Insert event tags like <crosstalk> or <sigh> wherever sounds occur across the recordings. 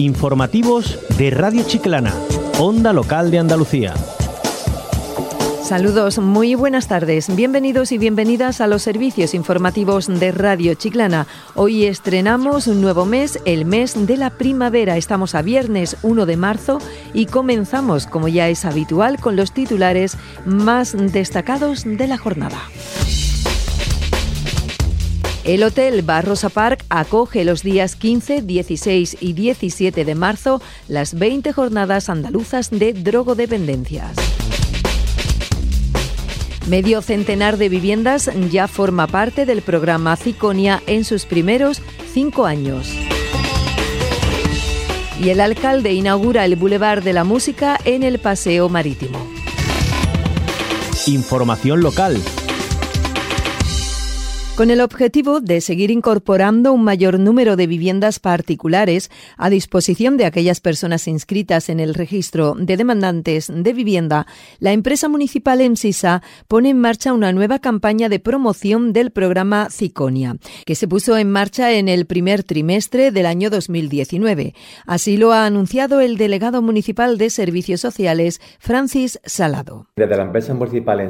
Informativos de Radio Chiclana, Onda Local de Andalucía. Saludos, muy buenas tardes. Bienvenidos y bienvenidas a los servicios informativos de Radio Chiclana. Hoy estrenamos un nuevo mes, el mes de la primavera. Estamos a viernes 1 de marzo y comenzamos, como ya es habitual, con los titulares más destacados de la jornada. El Hotel Barrosa Park acoge los días 15, 16 y 17 de marzo las 20 jornadas andaluzas de drogodependencias. Medio centenar de viviendas ya forma parte del programa Ciconia en sus primeros cinco años. Y el alcalde inaugura el Boulevard de la Música en el Paseo Marítimo. Información local con el objetivo de seguir incorporando un mayor número de viviendas particulares a disposición de aquellas personas inscritas en el registro de demandantes de vivienda, la empresa municipal EMSISA pone en marcha una nueva campaña de promoción del programa Ciconia, que se puso en marcha en el primer trimestre del año 2019. Así lo ha anunciado el delegado municipal de Servicios Sociales, Francis Salado. Desde la empresa municipal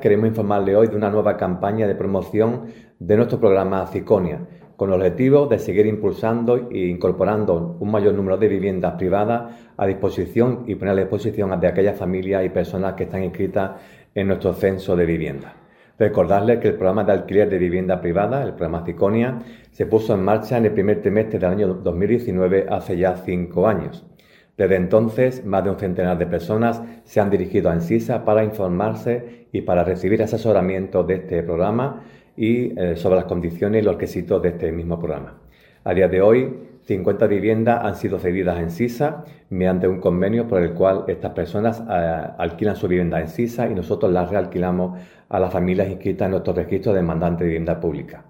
queremos informarle hoy de una nueva campaña de promoción de nuestro programa Ciconia, con el objetivo de seguir impulsando e incorporando un mayor número de viviendas privadas a disposición y poner a disposición de aquellas familias y personas que están inscritas en nuestro censo de vivienda. Recordarles que el programa de alquiler de vivienda privada, el programa Ciconia, se puso en marcha en el primer trimestre del año 2019, hace ya cinco años. Desde entonces, más de un centenar de personas se han dirigido a Ensisa para informarse y para recibir asesoramiento de este programa y eh, sobre las condiciones y los requisitos de este mismo programa. A día de hoy, 50 viviendas han sido cedidas en SISA mediante un convenio por el cual estas personas eh, alquilan su vivienda en SISA y nosotros las realquilamos a las familias inscritas en nuestro registro de demandante de vivienda pública.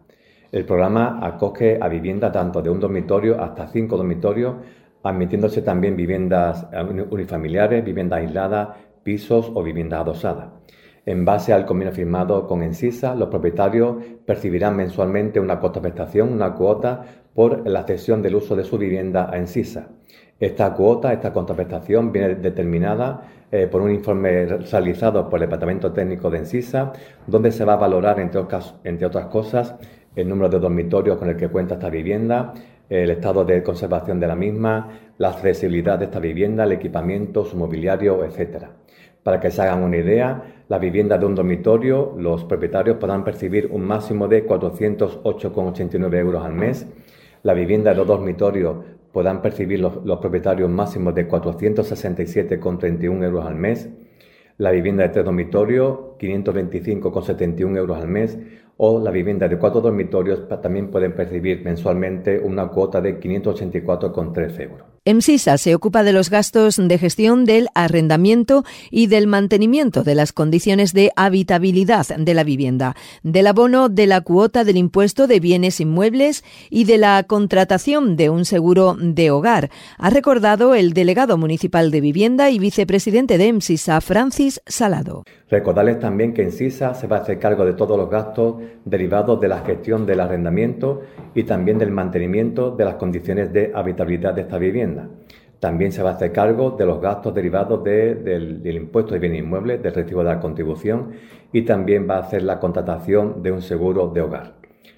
El programa acoge a viviendas tanto de un dormitorio hasta cinco dormitorios, admitiéndose también viviendas eh, unifamiliares, viviendas aisladas, pisos o viviendas adosadas. En base al convenio firmado con Ensisa, los propietarios percibirán mensualmente una prestación, una cuota, por la cesión del uso de su vivienda a Ensisa. Esta cuota, esta contraprestación, viene determinada eh, por un informe realizado por el Departamento Técnico de Ensisa, donde se va a valorar, entre, entre otras cosas, el número de dormitorios con el que cuenta esta vivienda, el estado de conservación de la misma, la accesibilidad de esta vivienda, el equipamiento, su mobiliario, etc. Para que se hagan una idea, la vivienda de un dormitorio, los propietarios podrán percibir un máximo de 408,89 euros al mes. La vivienda de dos dormitorios podrán percibir los, los propietarios máximos de 467,31 euros al mes. La vivienda de tres dormitorios, 525,71 euros al mes o la vivienda de cuatro dormitorios también pueden percibir mensualmente una cuota de 584,13 euros. EMSISA se ocupa de los gastos de gestión del arrendamiento y del mantenimiento de las condiciones de habitabilidad de la vivienda, del abono de la cuota del impuesto de bienes inmuebles y de la contratación de un seguro de hogar, ha recordado el delegado municipal de vivienda y vicepresidente de EMSISA, Francis Salado. Recordarles también que EMSISA se va a hacer cargo de todos los gastos derivados de la gestión del arrendamiento y también del mantenimiento de las condiciones de habitabilidad de esta vivienda. También se va a hacer cargo de los gastos derivados del, impuesto de bienes inmuebles, del recibo de la contribución y también va a hacer la contratación de un seguro de hogar.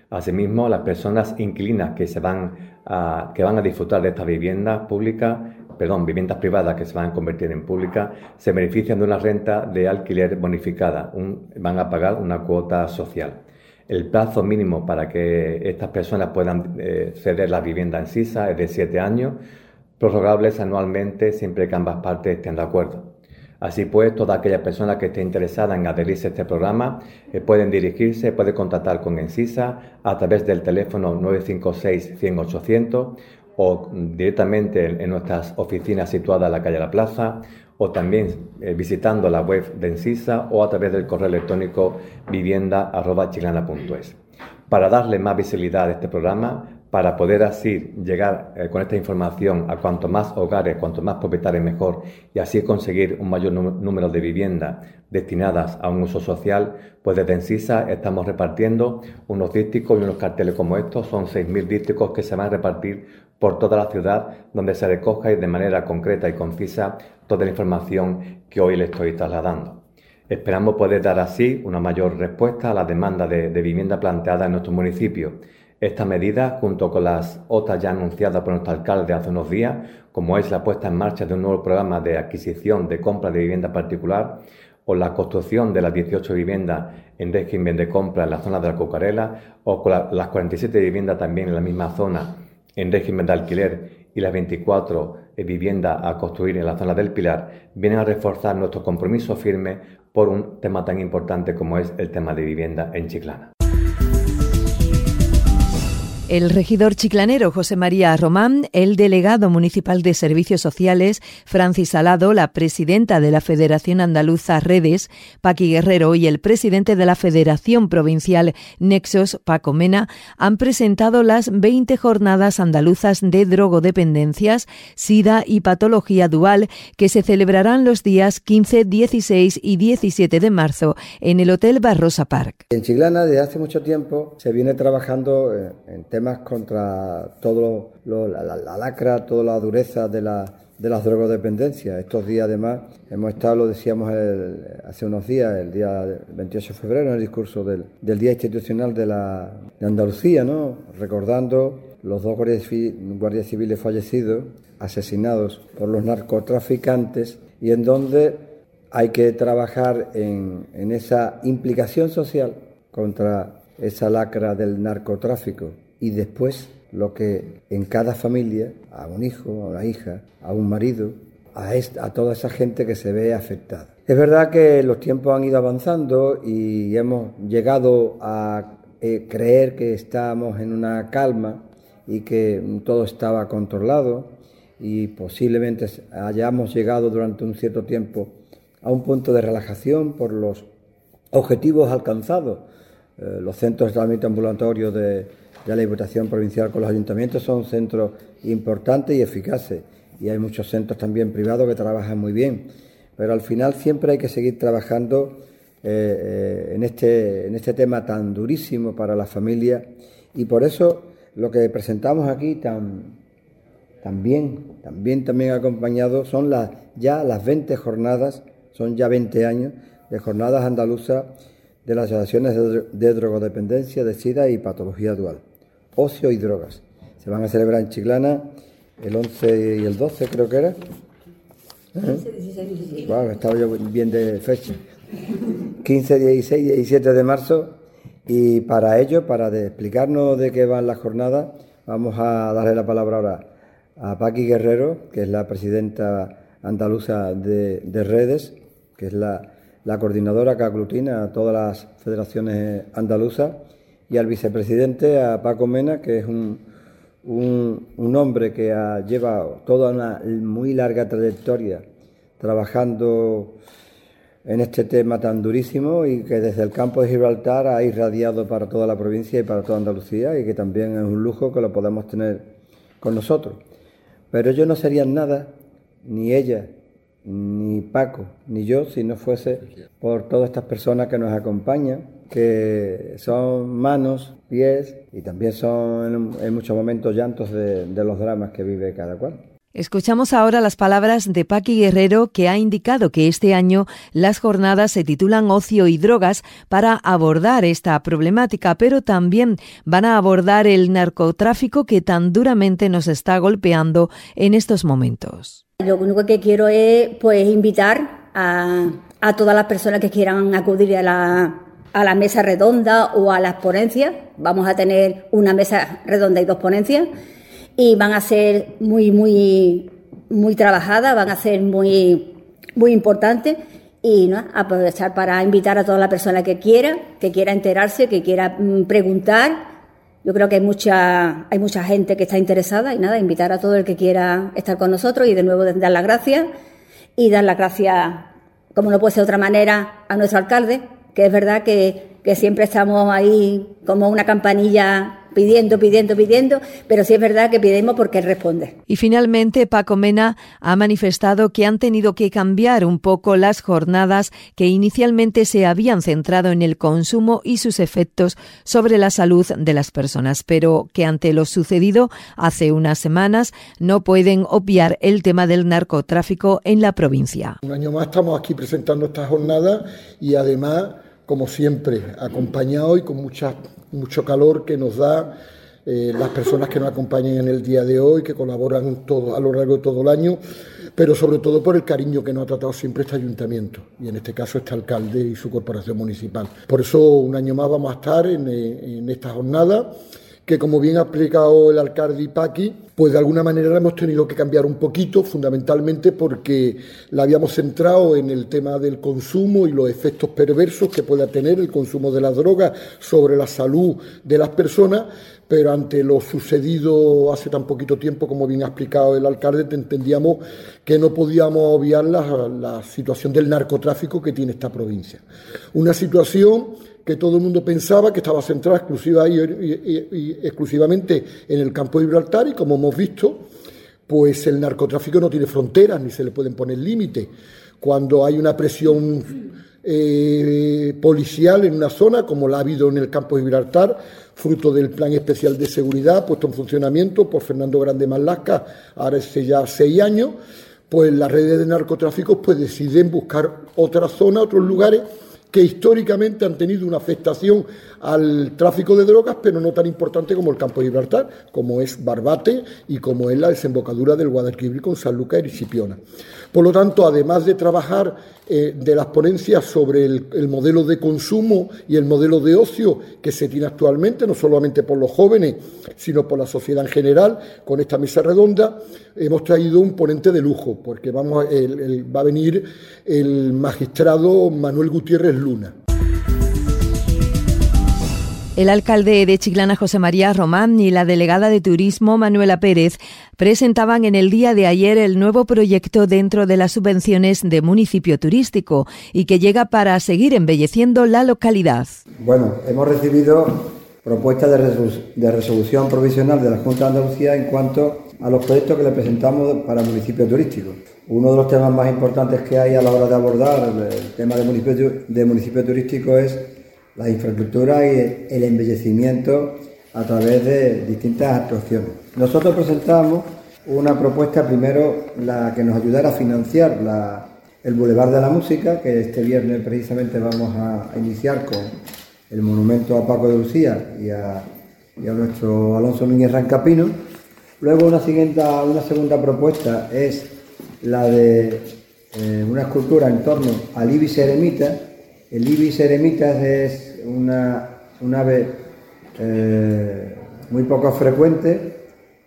Asimismo, las personas inquilinas que, se van, a, que van a disfrutar de estas viviendas públicas, perdón, viviendas privadas que se van a convertir en públicas, se benefician de una renta de alquiler bonificada, van a pagar una cuota social. El plazo mínimo para que estas personas puedan eh, ceder la vivienda en SISA es de siete años prorrogables anualmente siempre que ambas partes estén de acuerdo. Así pues, toda aquella persona que esté interesada en adherirse a este programa eh, pueden dirigirse, puede contactar con Ensisa a través del teléfono 956 100 800 o directamente en, nuestras oficinas situadas en la calle La Plaza o también eh, visitando la web de Ensisa o a través del correo electrónico vivienda.chilana.es. Para darle más visibilidad a este programa, para poder así llegar eh, con esta información a cuanto más hogares, cuanto más propietarios mejor y así conseguir un mayor número de viviendas destinadas a un uso social, pues desde Encisa estamos repartiendo unos dísticos y unos carteles como estos, son 6.000 dísticos que se van a repartir por toda la ciudad donde se recoja de manera concreta y concisa toda la información que hoy le estoy trasladando. Esperamos poder dar así una mayor respuesta a la demanda de, de vivienda planteada en nuestro municipio esta medida, junto con las otras ya anunciadas por nuestro alcalde hace unos días, como es la puesta en marcha de un nuevo programa de adquisición de compra de vivienda particular o la construcción de las 18 viviendas en régimen de compra en la zona de la Cucarela o con las 47 viviendas también en la misma zona en régimen de alquiler y las 24 viviendas a construir en la zona del Pilar, vienen a reforzar nuestro compromiso firme por un tema tan importante como es el tema de vivienda en Chiclana. El regidor chiclanero José María Román, el delegado municipal de Servicios Sociales Francis Salado, la presidenta de la Federación Andaluza Redes Paqui Guerrero y el presidente de la Federación Provincial Nexos Paco Mena han presentado las 20 jornadas andaluzas de drogodependencias, sida y patología dual que se celebrarán los días 15, 16 y 17 de marzo en el Hotel Barrosa Park. En Chiclana desde hace mucho tiempo se viene trabajando eh, en temas contra todo la, lacra, toda la dureza de, la, de las drogodependencias. Estos días, además, hemos estado, lo decíamos hace unos días, el día 28 de febrero, en el discurso del, Día Institucional de, Andalucía, recordando los dos guardias, civiles fallecidos, asesinados por los narcotraficantes, y en donde hay que trabajar en esa implicación social contra esa lacra del narcotráfico y después lo que en cada familia, a un hijo, a una hija, a un marido, a, a toda esa gente que se ve afectada. Es verdad que los tiempos han ido avanzando y hemos llegado a eh, creer que estábamos en una calma y que todo estaba controlado y posiblemente hayamos llegado durante un cierto tiempo a un punto de relajación por los objetivos alcanzados. Eh, los centros de tratamiento ambulatorio de, ya la Diputación Provincial con los ayuntamientos son centros importantes y eficaces. Y hay muchos centros también privados que trabajan muy bien. Pero al final siempre hay que seguir trabajando eh, eh, en, este, en este tema tan durísimo para la familia. Y por eso lo que presentamos aquí tan, también, también, también acompañado son ya las 20 jornadas, son ya 20 años de jornadas andaluzas de las asociaciones de drogodependencia, de SIDA y patología dual ocio y drogas. Se van a celebrar en Chiclana el 11 y el 12, creo que era. ¿Eh? estaba yo bien de fecha. 15, 16 y 17 de marzo. Y para ello, para explicarnos de qué van las jornadas, vamos a darle la palabra ahora a Paqui Guerrero, que es la presidenta andaluza de, Redes, que es la, la coordinadora que aglutina a todas las federaciones andaluzas y al vicepresidente, a Paco Mena, que es un, un, hombre que ha, lleva toda una muy larga trayectoria trabajando en este tema tan durísimo y que desde el campo de Gibraltar ha irradiado para toda la provincia y para toda Andalucía y que también es un lujo que lo podemos tener con nosotros. Pero ellos no serían nada, ni ella, ni Paco, ni yo, si no fuese por todas estas personas que nos acompañan que son manos, pies y también son en, muchos momentos llantos de, los dramas que vive cada cual. Escuchamos ahora las palabras de Paqui Guerrero, que ha indicado que este año las jornadas se titulan Ocio y Drogas para abordar esta problemática, pero también van a abordar el narcotráfico que tan duramente nos está golpeando en estos momentos. Lo único que quiero es pues invitar a, todas las personas que quieran acudir a la mesa redonda o a las ponencias. Vamos a tener una mesa redonda y dos ponencias y van a ser muy, muy, muy trabajadas, van a ser muy, muy importantes y aprovechar para invitar a toda la persona que quiera, que quiera enterarse, que quiera mm, preguntar. Yo creo que hay mucha, hay mucha gente que está interesada y nada, invitar a todo el que quiera estar con nosotros y de nuevo dar las gracias y dar las gracias, como no puede ser de otra manera, a nuestro alcalde, que es verdad que que siempre estamos ahí como una campanilla pidiendo, pidiendo, pidiendo, pero sí es verdad que pidemos porque él responde. Y finalmente, Paco Mena ha manifestado que han tenido que cambiar un poco las jornadas que inicialmente se habían centrado en el consumo y sus efectos sobre la salud de las personas, pero que ante lo sucedido hace unas semanas no pueden obviar el tema del narcotráfico en la provincia. Un año más estamos aquí presentando esta jornada y además como siempre, acompañado y con mucha, mucho calor que nos da eh, las personas que nos acompañan en el día de hoy, que colaboran todo, a lo largo de todo el año, pero sobre todo por el cariño que nos ha tratado siempre este ayuntamiento, y en este caso este alcalde y su corporación municipal. Por eso un año más vamos a estar en, eh, en esta jornada que como bien ha explicado el alcalde Ipaki, pues de alguna manera la hemos tenido que cambiar un poquito, fundamentalmente porque la habíamos centrado en el tema del consumo y los efectos perversos que pueda tener el consumo de las drogas sobre la salud de las personas, pero ante lo sucedido hace tan poquito tiempo, como bien ha explicado el alcalde, entendíamos que no podíamos obviar la, la situación del narcotráfico que tiene esta provincia. Una situación que todo el mundo pensaba que estaba centrada exclusiva y, exclusivamente en el campo de Gibraltar y como hemos visto, pues el narcotráfico no tiene fronteras ni se le pueden poner límites. Cuando hay una presión eh, policial en una zona, como la ha habido en el campo de Gibraltar, fruto del plan especial de seguridad puesto en funcionamiento por Fernando Grande Malasca, ahora hace ya seis años, pues las redes de narcotráfico pues deciden buscar otra zona, otros lugares que históricamente han tenido una afectación al tráfico de drogas, pero no tan importante como el campo de Gibraltar, como es Barbate y como es la desembocadura del Guadalquivir con San Lucas y Ricipiona. Por lo tanto, además de trabajar eh, de las ponencias sobre el, modelo de consumo y el modelo de ocio que se tiene actualmente, no solamente por los jóvenes, sino por la sociedad en general, con esta mesa redonda, hemos traído un ponente de lujo, porque vamos, va a venir el magistrado Manuel Gutiérrez Luna. El alcalde de Chiclana, José María Román, y la delegada de Turismo, Manuela Pérez, presentaban en el día de ayer el nuevo proyecto dentro de las subvenciones de municipio turístico y que llega para seguir embelleciendo la localidad. Bueno, hemos recibido propuestas de, resolución provisional de la Junta de Andalucía en cuanto a los proyectos que le presentamos para municipio turístico. Uno de los temas más importantes que hay a la hora de abordar el tema de municipio, de municipio turístico es la infraestructura y el embellecimiento a través de distintas actuaciones. Nosotros presentamos una propuesta, primero, la que nos ayudara a financiar el Boulevard de la Música, que este viernes precisamente vamos a, iniciar con el monumento a Paco de Lucía y a, nuestro Alonso Núñez Rancapino. Luego una, siguiente, una segunda propuesta es la de eh, una escultura en torno al Ibis Eremita, el ibis eremitas es una, un ave eh, muy poco frecuente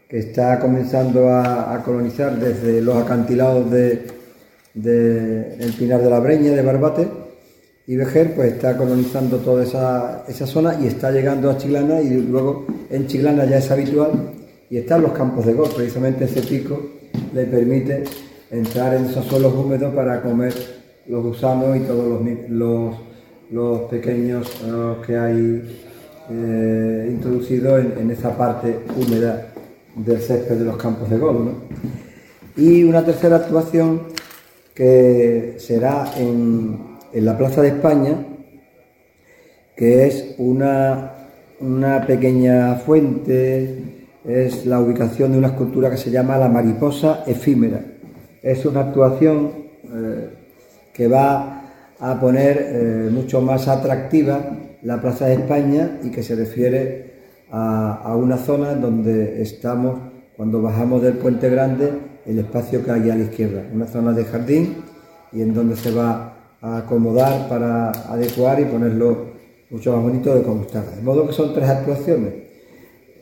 que está comenzando a, colonizar desde los acantilados del de, Pinar de la Breña, de Barbate, y Vejer pues está colonizando toda esa, esa, zona y está llegando a Chilana y luego en Chilana ya es habitual y están los campos de golf, precisamente ese pico le permite entrar en esos suelos húmedos para comer los gusanos y todos los, los, pequeños que hay eh, introducidos en, esa parte húmeda del césped de los campos de golf. Y una tercera actuación que será en, la Plaza de España, que es una, una pequeña fuente, es la ubicación de una escultura que se llama La Mariposa Efímera. Es una actuación eh, que va a poner eh, mucho más atractiva la Plaza de España y que se refiere a, una zona donde estamos cuando bajamos del Puente Grande, el espacio que hay a la izquierda, una zona de jardín y en donde se va a acomodar para adecuar y ponerlo mucho más bonito de como está. De modo que son tres actuaciones.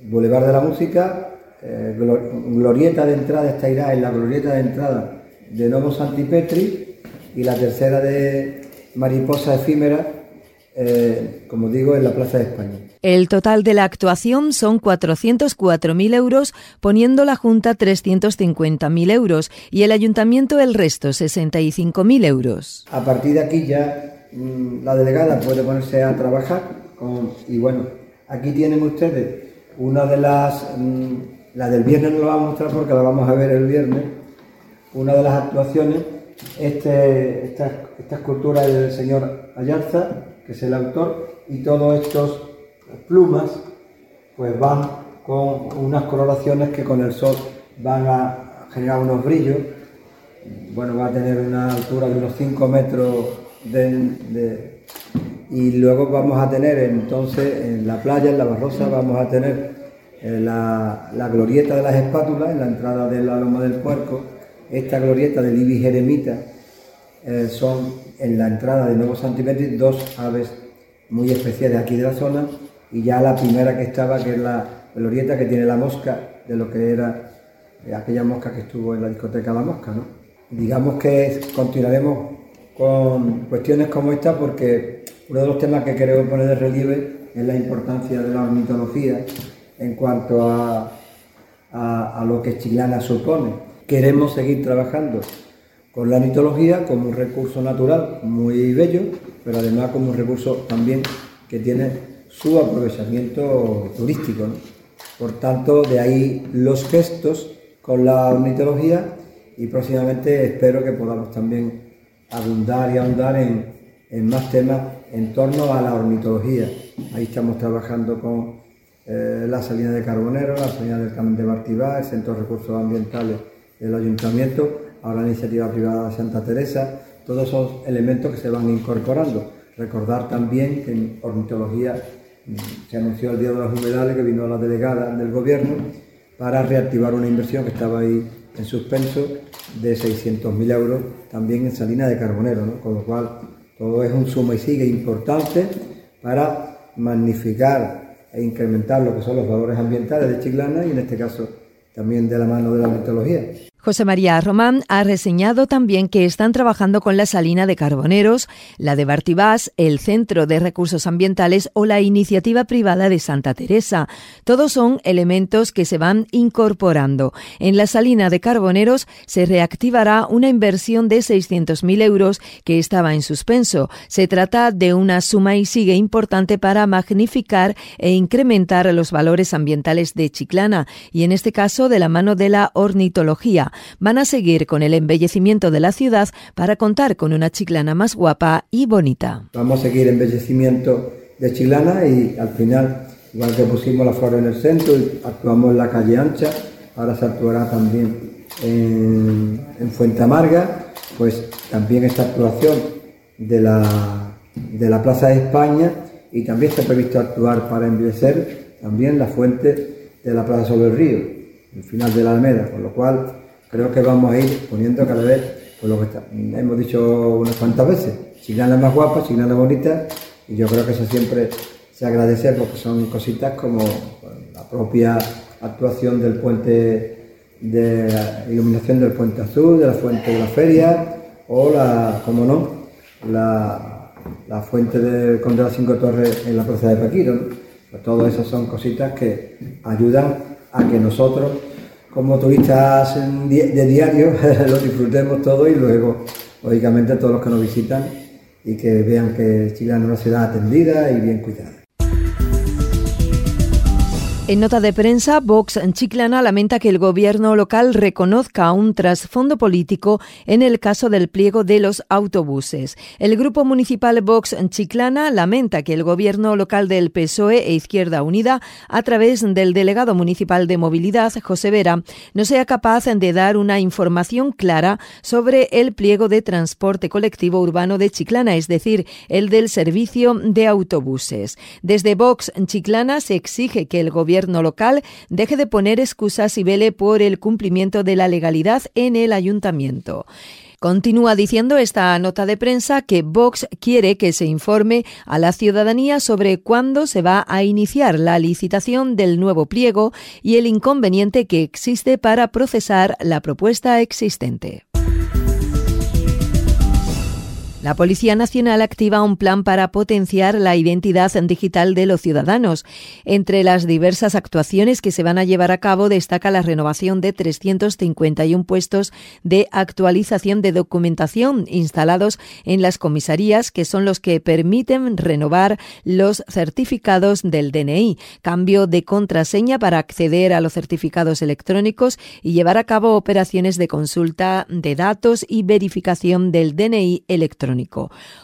Boulevard de la Música, eh, glorieta de entrada, esta irá en la glorieta de entrada de Novo Santipetri, y la tercera de Mariposa Efímera, eh, como digo, en la Plaza de España. El total de la actuación son 404.000 euros, poniendo la Junta 350.000 euros y el Ayuntamiento el resto, 65.000 euros. A partir de aquí ya mm, la delegada puede ponerse a trabajar. y bueno, aquí tienen ustedes una de las, mm, la del viernes no la vamos a mostrar porque la vamos a ver el viernes, una de las actuaciones, este, esta, esta escultura del señor Ayarza, que es el autor, y todos estos plumas, pues van con unas coloraciones que con el sol van a generar unos brillos. Bueno, va a tener una altura de unos 5 metros y luego vamos a tener entonces en la playa, en la Barrosa, vamos a tener eh, la, glorieta de las espátulas en la entrada de la Loma del Puerco. Esta glorieta de Libis Jeremita eh, son en la entrada de Nuevo Santimetri dos aves muy especiales aquí de la zona y ya la primera que estaba, que es la glorieta que tiene la mosca de lo que era eh, aquella mosca que estuvo en la discoteca La Mosca. ¿no? Digamos que continuaremos con cuestiones como esta porque uno de los temas que queremos poner de relieve es la importancia de la ornitología en cuanto a, a, lo que Chiclana supone. Queremos seguir trabajando con la ornitología como un recurso natural muy bello, pero además como un recurso también que tiene su aprovechamiento turístico. Por tanto, de ahí los gestos con la ornitología y próximamente espero que podamos también abundar y ahondar en, en más temas en torno a la ornitología. Ahí estamos trabajando con eh, la salina de Carbonero, la salina del Carmen de Bartibá, el Centro de Recursos Ambientales del Ayuntamiento, ahora la iniciativa privada de Santa Teresa, todos esos elementos que se van incorporando. Recordar también que en ornitología mm, se anunció el Día de los Humedales que vino la delegada del Gobierno para reactivar una inversión que estaba ahí en suspenso de 600.000 euros también en Salina de Carbonero, con lo cual todo es un suma y sigue importante para magnificar e incrementar lo que son los valores ambientales de Chiclana y en este caso también de la mano de la mitología. José María Román ha reseñado también que están trabajando con la salina de Carboneros, la de Bartibás, el Centro de Recursos Ambientales o la iniciativa privada de Santa Teresa. Todos son elementos que se van incorporando. En la salina de Carboneros se reactivará una inversión de 600.000 euros que estaba en suspenso. Se trata de una suma y sigue importante para magnificar e incrementar los valores ambientales de Chiclana y en este caso de la mano de la ornitología van a seguir con el embellecimiento de la ciudad para contar con una chiclana más guapa y bonita. Vamos a seguir embellecimiento de Chiclana y al final, igual que pusimos la flor en el centro y actuamos en la calle ancha, ahora se actuará también en, en Fuente Amarga, pues también esta actuación de la, de la Plaza de España y también está previsto actuar para embellecer también la fuente de la Plaza sobre el Río, el final de la Alameda, con lo cual creo que vamos a ir poniendo cada vez, pues lo que hemos dicho unas cuantas veces, Chiclana más guapa, Chiclana bonita, y yo creo que eso siempre se agradece porque son cositas como la propia actuación del puente de iluminación del puente azul, de la fuente de la feria, o la, como no, la, la fuente del Conde de las Cinco Torres en la plaza de Paquiro. Pues todas esas son cositas que ayudan a que nosotros como turistas de diario <laughs> lo disfrutemos todo y luego, lógicamente, todos los que nos visitan y que vean que Chile es una ciudad atendida y bien cuidada. En nota de prensa, Vox Chiclana lamenta que el gobierno local reconozca un trasfondo político en el caso del pliego de los autobuses. El grupo municipal Vox Chiclana lamenta que el gobierno local del PSOE e Izquierda Unida, a través del delegado municipal de movilidad, José Vera, no sea capaz de dar una información clara sobre el pliego de transporte colectivo urbano de Chiclana, es decir, el del servicio de autobuses. Desde Vox Chiclana se exige que el gobierno gobierno local deje de poner excusas y vele por el cumplimiento de la legalidad en el ayuntamiento. Continúa diciendo esta nota de prensa que Vox quiere que se informe a la ciudadanía sobre cuándo se va a iniciar la licitación del nuevo pliego y el inconveniente que existe para procesar la propuesta existente. La Policía Nacional activa un plan para potenciar la identidad digital de los ciudadanos. Entre las diversas actuaciones que se van a llevar a cabo destaca la renovación de 351 puestos de actualización de documentación instalados en las comisarías, que son los que permiten renovar los certificados del DNI, cambio de contraseña para acceder a los certificados electrónicos y llevar a cabo operaciones de consulta de datos y verificación del DNI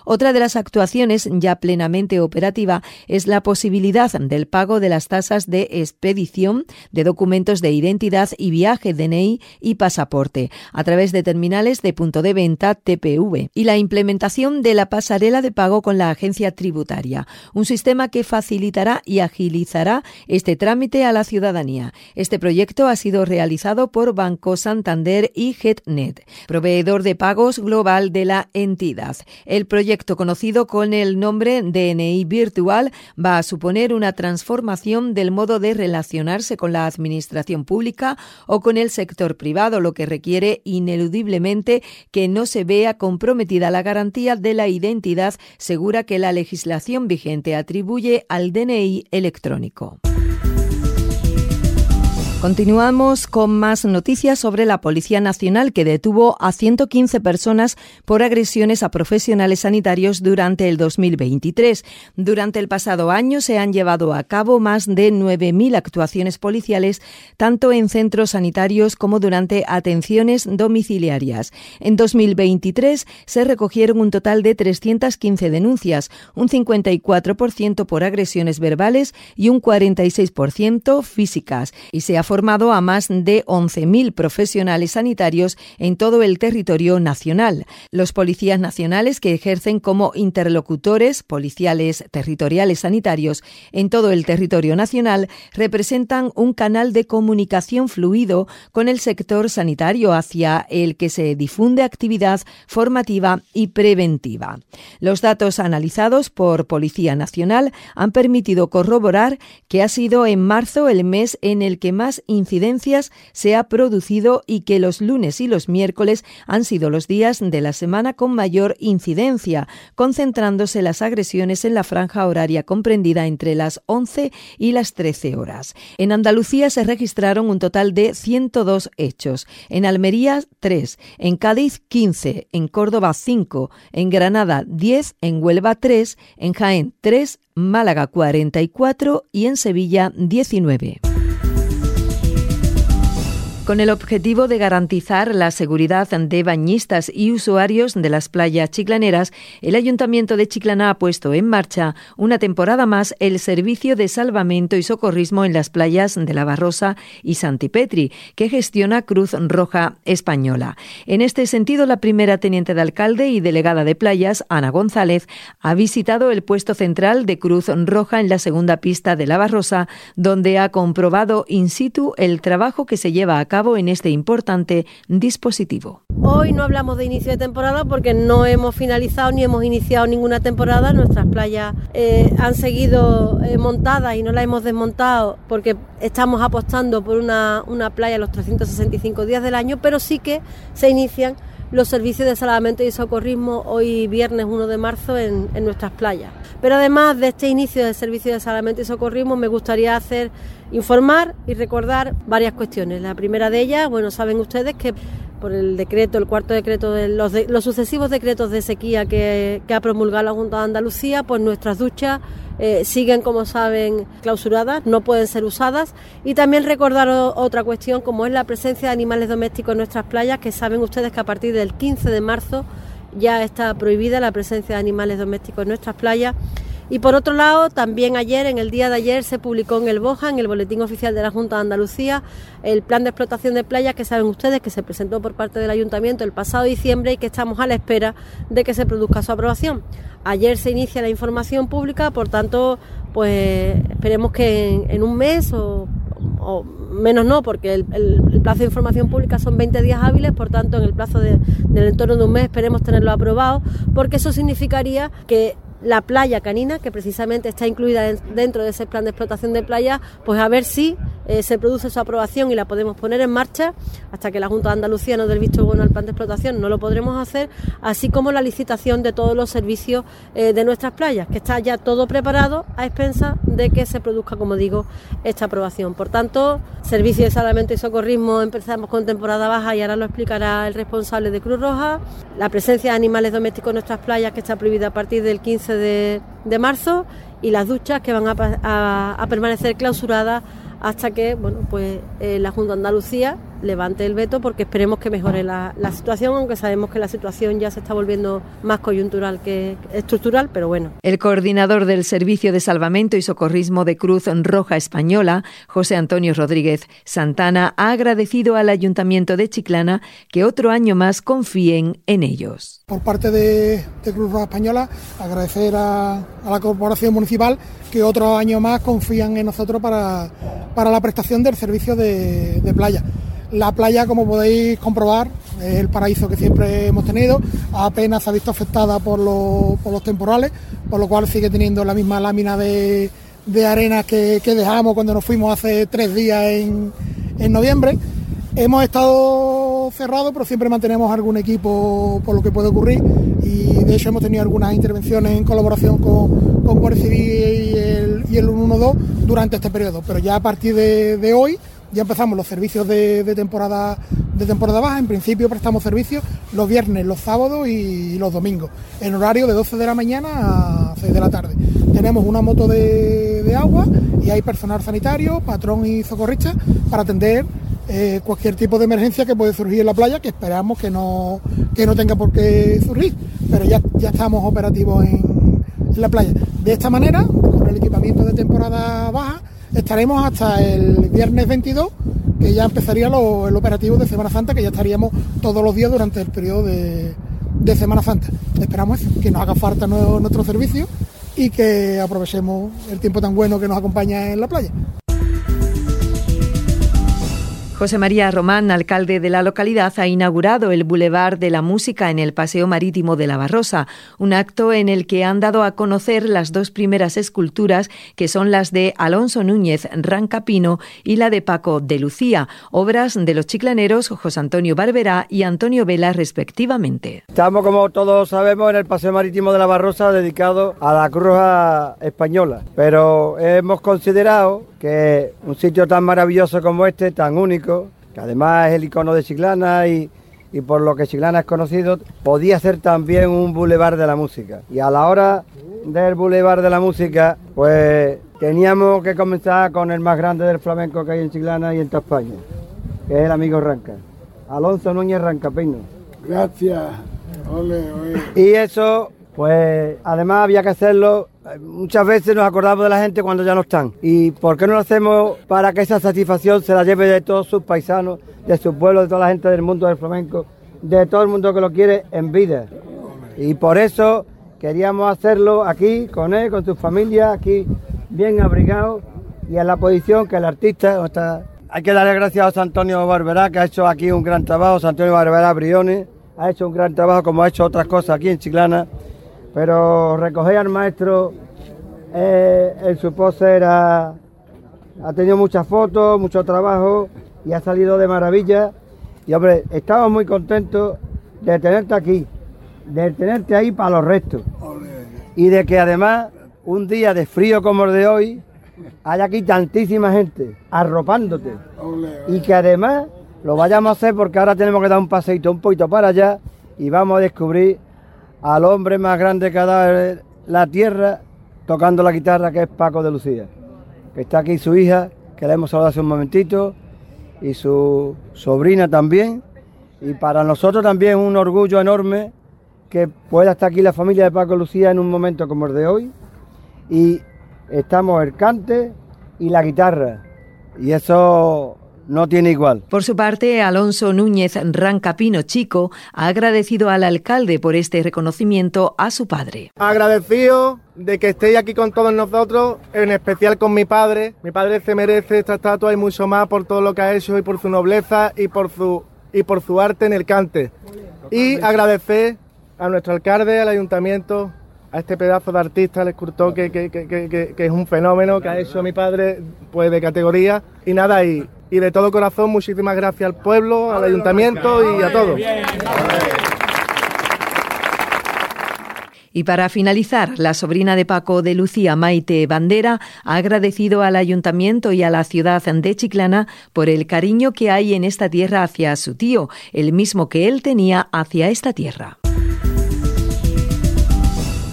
Otra de las actuaciones ya plenamente operativa es la posibilidad del pago de las tasas de expedición de documentos de identidad y viaje DNI y pasaporte a través de terminales de punto de venta TPV y la implementación de la pasarela de pago con la agencia tributaria, un sistema que facilitará y agilizará este trámite a la ciudadanía. Este proyecto ha sido realizado por Banco Santander y GetNet, proveedor de pagos global de la entidad. El proyecto conocido con el nombre DNI Virtual va a suponer una transformación del modo de relacionarse con la administración pública o con el sector privado, lo que requiere ineludiblemente que no se vea comprometida la garantía de la identidad segura que la legislación vigente atribuye al DNI electrónico. Continuamos con más noticias sobre la Policía Nacional que detuvo a 115 personas por agresiones a profesionales sanitarios durante el 2023. Durante el pasado año se han llevado a cabo más de 9.000 actuaciones policiales, tanto en centros sanitarios como durante atenciones domiciliarias. En 2023 se recogieron un total de 315 denuncias, un 54% por agresiones verbales y un 46% físicas, y se ha formado a más de 11.000 profesionales sanitarios en todo el territorio nacional. Los policías nacionales que ejercen como interlocutores policiales territoriales sanitarios en todo el territorio nacional representan un canal de comunicación fluido con el sector sanitario hacia el que se difunde actividad formativa y preventiva. Los datos analizados por Policía Nacional han permitido corroborar que ha sido en marzo el mes en el que más incidencias se ha producido y que los lunes y los miércoles han sido los días de la semana con mayor incidencia, concentrándose las agresiones en la franja horaria comprendida entre las 11 y las 13 horas. En Andalucía se registraron un total de 102 hechos, en Almería 3, en Cádiz 15, en Córdoba 5, en Granada 10, en Huelva 3, en Jaén 3, Málaga 44 y en Sevilla 19 con el objetivo de garantizar la seguridad de bañistas y usuarios de las playas chiclaneras, el Ayuntamiento de Chiclana ha puesto en marcha una temporada más el servicio de salvamento y socorrismo en las playas de La Barrosa y Santipetri, que gestiona Cruz Roja Española. En este sentido, la primera teniente de alcalde y delegada de playas, Ana González, ha visitado el puesto central de Cruz Roja en la segunda pista de La Barrosa, donde ha comprobado in situ el trabajo que se lleva a cabo en este importante dispositivo. Hoy no hablamos de inicio de temporada porque no hemos finalizado ni hemos iniciado ninguna temporada. Nuestras playas eh, han seguido eh, montadas y no las hemos desmontado porque estamos apostando por una, una playa los 365 días del año, pero sí que se inician los servicios de salvamento y socorrismo hoy viernes 1 de marzo en, nuestras playas. Pero además de este inicio de servicio de salvamento y socorrismo me gustaría hacer informar y recordar varias cuestiones. La primera de ellas, bueno, saben ustedes que por el decreto, el cuarto decreto, de los, sucesivos decretos de sequía que, ha promulgado la Junta de Andalucía, pues nuestras duchas eh, siguen, como saben, clausuradas, no pueden ser usadas. Y también recordar otra cuestión, como es la presencia de animales domésticos en nuestras playas, que saben ustedes que a partir del 15 de marzo ya está prohibida la presencia de animales domésticos en nuestras playas y por otro lado, también ayer, en el día de ayer, se publicó en el BOJA, en el Boletín Oficial de la Junta de Andalucía, el plan de explotación de playas que saben ustedes que se presentó por parte del Ayuntamiento el pasado diciembre y que estamos a la espera de que se produzca su aprobación. Ayer se inicia la información pública, por tanto, pues esperemos que en, un mes o, menos no, porque el, plazo de información pública son 20 días hábiles, por tanto, en el plazo de, del entorno de un mes esperemos tenerlo aprobado, porque eso significaría que la playa canina, que precisamente está incluida dentro de ese plan de explotación de playa, pues a ver si eh, se produce su aprobación y la podemos poner en marcha. Hasta que la Junta de Andalucía no dé el visto bueno al plan de explotación, no lo podremos hacer, así como la licitación de todos los servicios eh, de nuestras playas, que está ya todo preparado a expensas de que se produzca, como digo, esta aprobación. Por tanto, servicio de salvamento y socorrismo empezamos con temporada baja y ahora lo explicará el responsable de Cruz Roja. La presencia de animales domésticos en nuestras playas, que está prohibida a partir del 15 de, marzo, y las duchas que van a permanecer clausuradas hasta que bueno pues eh, la Junta de Andalucía levante el veto porque esperemos que mejore la, situación, aunque sabemos que la situación ya se está volviendo más coyuntural que estructural, pero bueno. El coordinador del Servicio de Salvamento y Socorrismo de Cruz Roja Española, José Antonio Rodríguez Santana, ha agradecido al Ayuntamiento de Chiclana que otro año más confíen en ellos. Por parte de, Cruz Roja Española, agradecer a, la Corporación Municipal que otro año más confían en nosotros para, la prestación del servicio de playa. La playa, como podéis comprobar, es el paraíso que siempre hemos tenido. Apenas se ha visto afectada por, los temporales, por lo cual sigue teniendo la misma lámina de, arena que, dejamos cuando nos fuimos hace tres días en, noviembre. Hemos estado cerrados, pero siempre mantenemos algún equipo por lo que puede ocurrir y de hecho hemos tenido algunas intervenciones en colaboración con, con Guardia Civil y el 112 durante este periodo. Pero ya a partir de hoy ya empezamos los servicios de, temporada de temporada baja. En principio prestamos servicios los viernes, los sábados y los domingos, en horario de 12 de la mañana a 6 de la tarde. Tenemos una moto de, agua y hay personal sanitario, patrón y socorrista para atender eh, cualquier tipo de emergencia que puede surgir en la playa, que esperamos que no, que no tenga por qué surgir, pero ya, ya estamos operativos en, en la playa. De esta manera, con el equipamiento de temporada baja, estaremos hasta el viernes 22, que ya empezaría el operativo de Semana Santa, que ya estaríamos todos los días durante el periodo de, Semana Santa. Esperamos que nos haga falta nuestro servicio y que aprovechemos el tiempo tan bueno que nos acompaña en la playa. José María Román, alcalde de la localidad, ha inaugurado el Boulevard de la Música en el Paseo Marítimo de la Barrosa, un acto en el que han dado a conocer las dos primeras esculturas, que son las de Alonso Núñez Rancapino y la de Paco de Lucía, obras de los chiclaneros José Antonio Barberá y Antonio Vela, respectivamente. Estamos, como todos sabemos, en el Paseo Marítimo de la Barrosa, dedicado a la Cruz Española, pero hemos considerado que un sitio tan maravilloso como este, tan único, que además es el icono de Chiclana y, por lo que Chiclana es conocido, podía ser también un bulevar de la música. Y a la hora del bulevar de la música, pues teníamos que comenzar con el más grande del flamenco que hay en Chiclana y en toda España, que es el amigo Ranca, Alonso Núñez Rancapino. Gracias. Y eso, pues además había que hacerlo Muchas veces nos acordamos de la gente cuando ya no están. ¿Y por qué no lo hacemos para que esa satisfacción se la lleve de todos sus paisanos, de su pueblo, de toda la gente del mundo del flamenco, de todo el mundo que lo quiere en vida? Y por eso queríamos hacerlo aquí, con él, con su familia, aquí bien abrigado y en la posición que el artista está. Hay que darle gracias a Antonio Barberá, que ha hecho aquí un gran trabajo. Antonio Barberá Briones ha hecho un gran trabajo, como ha hecho otras cosas aquí en Chiclana pero recoger al maestro eh, en su pose era, ha tenido muchas fotos, mucho trabajo y ha salido de maravilla. Y hombre, estamos muy contentos de tenerte aquí, de tenerte ahí para los restos. Y de que además, un día de frío como el de hoy, haya aquí tantísima gente arropándote. Y que además lo vayamos a hacer porque ahora tenemos que dar un paseito un poquito para allá y vamos a descubrir al hombre más grande que ha dado la tierra tocando la guitarra, que es Paco de Lucía. Que está aquí su hija, que la hemos saludado hace un momentito, y su sobrina también. Y para nosotros también un orgullo enorme que pueda estar aquí la familia de Paco Lucía en un momento como el de hoy. Y estamos el cante y la guitarra. Y eso no tiene igual. Por su parte, Alonso Núñez Rancapino Chico ha agradecido al alcalde por este reconocimiento a su padre. Agradecido de que estéis aquí con todos nosotros, en especial con mi padre. Mi padre se merece esta estatua y mucho más por todo lo que ha hecho y por su nobleza y por su, y por su arte en el cante. Y agradecer a nuestro alcalde, al ayuntamiento, a este pedazo de artista, el escultor que, que, es un fenómeno, que ha hecho a mi padre pues de categoría. Y nada, y, y de todo corazón, muchísimas gracias al pueblo, al ayuntamiento y a todos. Y para finalizar, la sobrina de Paco de Lucía, Maite Bandera, ha agradecido al ayuntamiento y a la ciudad de Chiclana por el cariño que hay en esta tierra hacia su tío, el mismo que él tenía hacia esta tierra.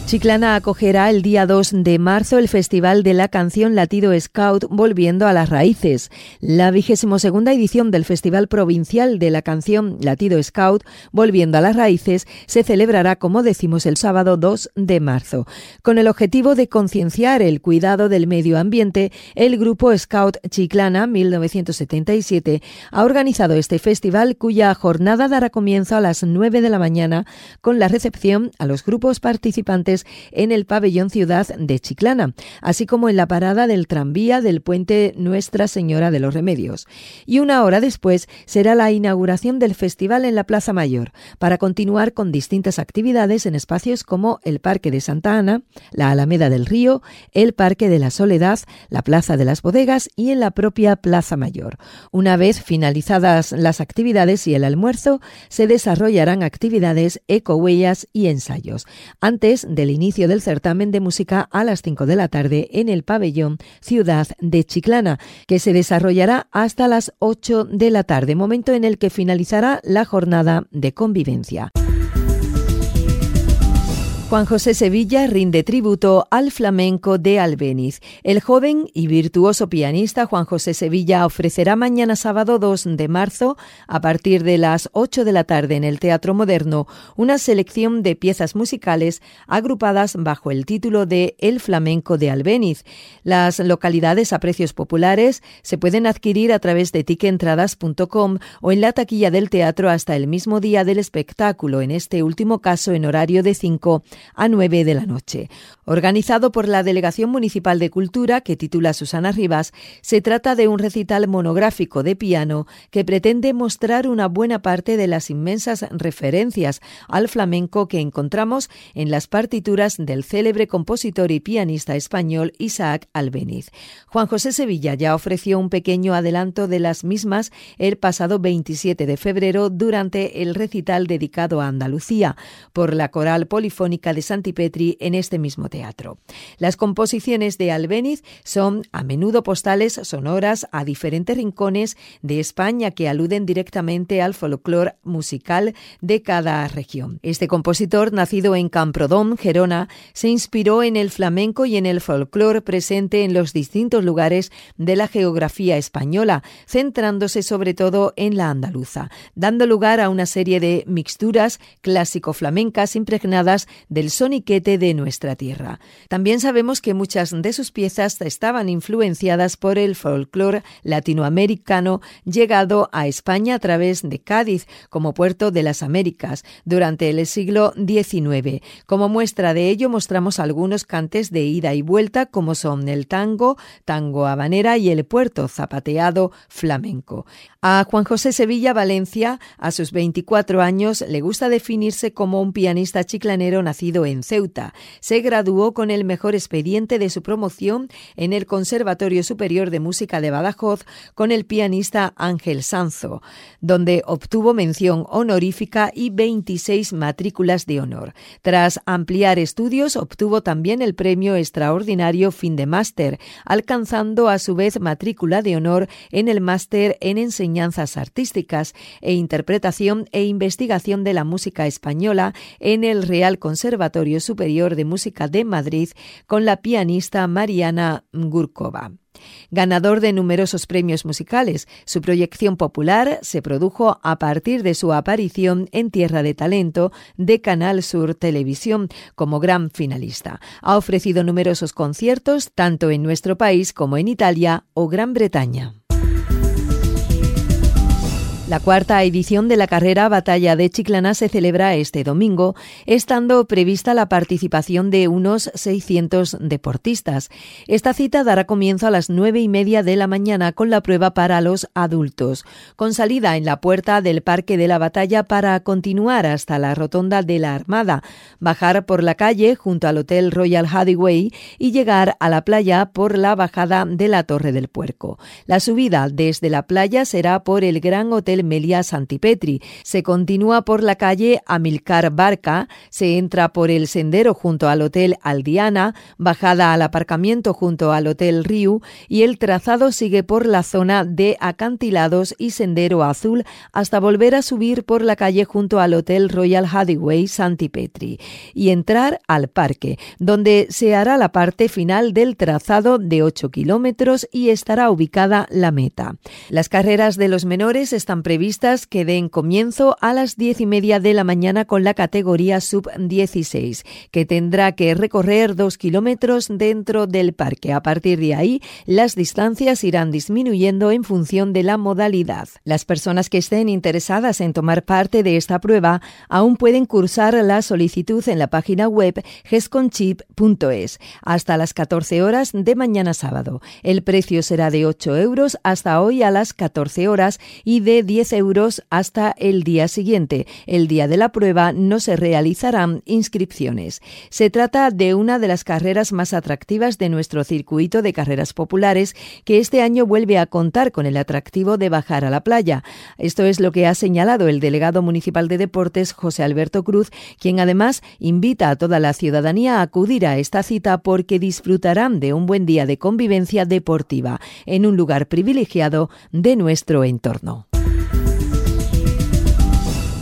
Chiclana acogerá el día 2 de marzo el Festival de la Canción Latido Scout Volviendo a las Raíces. La vigésimo segunda edición del Festival Provincial de la Canción Latido Scout Volviendo a las Raíces se celebrará, como decimos, el sábado 2 de marzo. Con el objetivo de concienciar el cuidado del medio ambiente, el grupo Scout Chiclana 1977 ha organizado este festival cuya jornada dará comienzo a las 9 de la mañana con la recepción a los grupos participantes en el pabellón Ciudad de Chiclana, así como en la parada del tranvía del puente Nuestra Señora de los Remedios. Y una hora después será la inauguración del festival en la Plaza Mayor, para continuar con distintas actividades en espacios como el Parque de Santa Ana, la Alameda del Río, el Parque de la Soledad, la Plaza de las Bodegas y en la propia Plaza Mayor. Una vez finalizadas las actividades y el almuerzo, se desarrollarán actividades, ecohuellas y ensayos. Antes del inicio del certamen de música a las 5 de la tarde en el pabellón Ciudad de Chiclana, que se desarrollará hasta las 8 de la tarde, momento en el que finalizará la jornada de convivencia. Juan José Sevilla rinde tributo al flamenco de Albeniz. El joven y virtuoso pianista Juan José Sevilla ofrecerá mañana sábado 2 de marzo, a partir de las 8 de la tarde en el Teatro Moderno, una selección de piezas musicales agrupadas bajo el título de El flamenco de Albeniz. Las localidades a precios populares se pueden adquirir a través de tiquentradas.com o en la taquilla del teatro hasta el mismo día del espectáculo, en este último caso en horario de 5 a 9 de la noche. Organizado por la Delegación Municipal de Cultura, que titula Susana Rivas, se trata de un recital monográfico de piano que pretende mostrar una buena parte de las inmensas referencias al flamenco que encontramos en las partituras del célebre compositor y pianista español Isaac Albeniz. Juan José Sevilla ya ofreció un pequeño adelanto de las mismas el pasado 27 de febrero durante el recital dedicado a Andalucía por la Coral Polifónica de Santipetri en este mismo teatro. Las composiciones de Albéniz son a menudo postales sonoras a diferentes rincones de España que aluden directamente al folclore musical de cada región. Este compositor, nacido en Camprodón, Gerona, se inspiró en el flamenco y en el folclore presente en los distintos lugares de la geografía española, centrándose sobre todo en la andaluza, dando lugar a una serie de mixturas clásico-flamencas impregnadas del soniquete de nuestra tierra. También sabemos que muchas de sus piezas estaban influenciadas por el folclore latinoamericano llegado a España a través de Cádiz como puerto de las Américas durante el siglo XIX. Como muestra de ello mostramos algunos cantes de ida y vuelta como son el tango, tango habanera y el puerto zapateado flamenco. A Juan José Sevilla Valencia, a sus 24 años, le gusta definirse como un pianista chiclanero nacido en Ceuta. Se graduó con el mejor expediente de su promoción en el Conservatorio Superior de Música de Badajoz con el pianista Ángel Sanzo, donde obtuvo mención honorífica y 26 matrículas de honor. Tras ampliar estudios, obtuvo también el premio extraordinario fin de máster, alcanzando a su vez matrícula de honor en el máster en enseñanzas artísticas e interpretación e investigación de la música española en el Real Conservatorio Superior de Música de Madrid con la pianista Mariana Gurkova. Ganador de numerosos premios musicales, su proyección popular se produjo a partir de su aparición en Tierra de Talento de Canal Sur Televisión como gran finalista. Ha ofrecido numerosos conciertos tanto en nuestro país como en Italia o Gran Bretaña. La cuarta edición de la carrera Batalla de Chiclana se celebra este domingo, estando prevista la participación de unos 600 deportistas. Esta cita dará comienzo a las nueve y media de la mañana con la prueba para los adultos, con salida en la puerta del Parque de la Batalla para continuar hasta la Rotonda de la Armada, bajar por la calle junto al Hotel Royal Hathaway y llegar a la playa por la bajada de la Torre del Puerco. La subida desde la playa será por el Gran Hotel Melia Santipetri. Se continúa por la calle Amilcar Barca, se entra por el sendero junto al Hotel Aldiana, bajada al aparcamiento junto al Hotel Riu y el trazado sigue por la zona de acantilados y sendero azul hasta volver a subir por la calle junto al Hotel Royal Hathaway Santipetri y entrar al parque, donde se hará la parte final del trazado de 8 kilómetros y estará ubicada la meta. Las carreras de los menores están previstas que den comienzo a las diez y media de la mañana con la categoría sub-16, que tendrá que recorrer dos kilómetros dentro del parque. A partir de ahí, las distancias irán disminuyendo en función de la modalidad. Las personas que estén interesadas en tomar parte de esta prueba aún pueden cursar la solicitud en la página web gesconchip.es hasta las 14 horas de mañana sábado. El precio será de 8 euros hasta hoy a las 14 horas y de 10 euros hasta el día siguiente. El día de la prueba no se realizarán inscripciones. Se trata de una de las carreras más atractivas de nuestro circuito de carreras populares que este año vuelve a contar con el atractivo de bajar a la playa. Esto es lo que ha señalado el delegado municipal de deportes José Alberto Cruz, quien además invita a toda la ciudadanía a acudir a esta cita porque disfrutarán de un buen día de convivencia deportiva en un lugar privilegiado de nuestro entorno.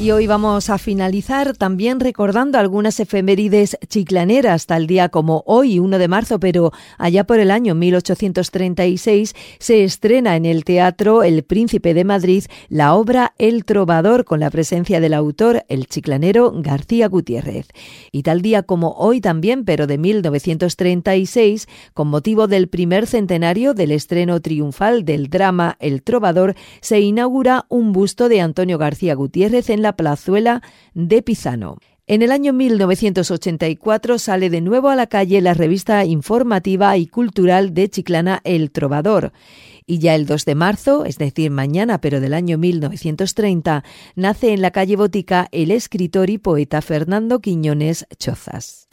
Y hoy vamos a finalizar también recordando algunas efemérides chiclaneras, tal día como hoy, 1 de marzo, pero allá por el año 1836 se estrena en el Teatro El Príncipe de Madrid la obra El Trovador con la presencia del autor, el chiclanero García Gutiérrez. Y tal día como hoy también, pero de 1936, con motivo del primer centenario del estreno triunfal del drama El Trovador, se inaugura un busto de Antonio García Gutiérrez en la plazuela de Pizano. En el año 1984 sale de nuevo a la calle la revista informativa y cultural de Chiclana El Trovador. Y ya el 2 de marzo, es decir, mañana, pero del año 1930, nace en la calle Botica el escritor y poeta Fernando Quiñones Chozas.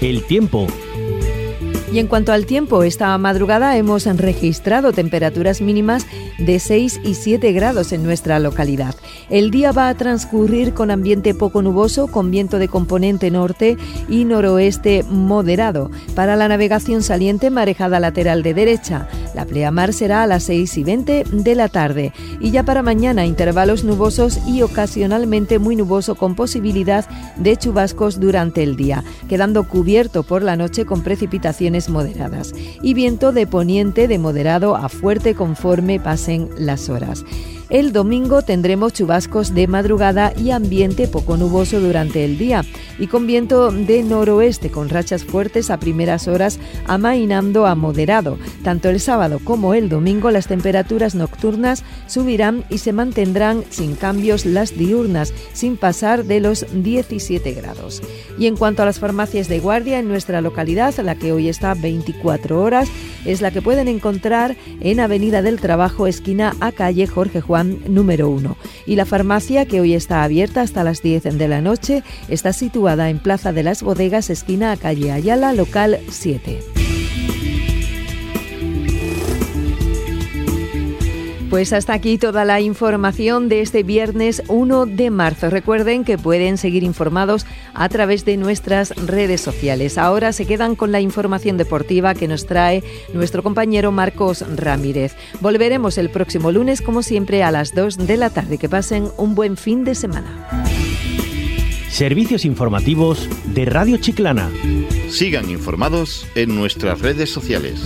El tiempo y en cuanto al tiempo, esta madrugada hemos registrado temperaturas mínimas de 6 y 7 grados en nuestra localidad. El día va a transcurrir con ambiente poco nuboso, con viento de componente norte y noroeste moderado. Para la navegación saliente, marejada lateral de derecha. La pleamar será a las 6 y 20 de la tarde. Y ya para mañana, intervalos nubosos y ocasionalmente muy nuboso con posibilidad de chubascos durante el día, quedando cubierto por la noche con precipitaciones moderadas y viento de poniente de moderado a fuerte conforme pasen las horas. El domingo tendremos chubascos de madrugada y ambiente poco nuboso durante el día y con viento de noroeste con rachas fuertes a primeras horas amainando a moderado. Tanto el sábado como el domingo las temperaturas nocturnas subirán y se mantendrán sin cambios las diurnas, sin pasar de los 17 grados. Y en cuanto a las farmacias de guardia en nuestra localidad, la que hoy está 24 horas, es la que pueden encontrar en Avenida del Trabajo, esquina a calle Jorge Número 1. Y la farmacia, que hoy está abierta hasta las 10 de la noche, está situada en Plaza de las Bodegas, esquina a calle Ayala, local 7. Pues hasta aquí toda la información de este viernes 1 de marzo. Recuerden que pueden seguir informados a través de nuestras redes sociales. Ahora se quedan con la información deportiva que nos trae nuestro compañero Marcos Ramírez. Volveremos el próximo lunes, como siempre, a las 2 de la tarde. Que pasen un buen fin de semana. Servicios informativos de Radio Chiclana. Sigan informados en nuestras redes sociales.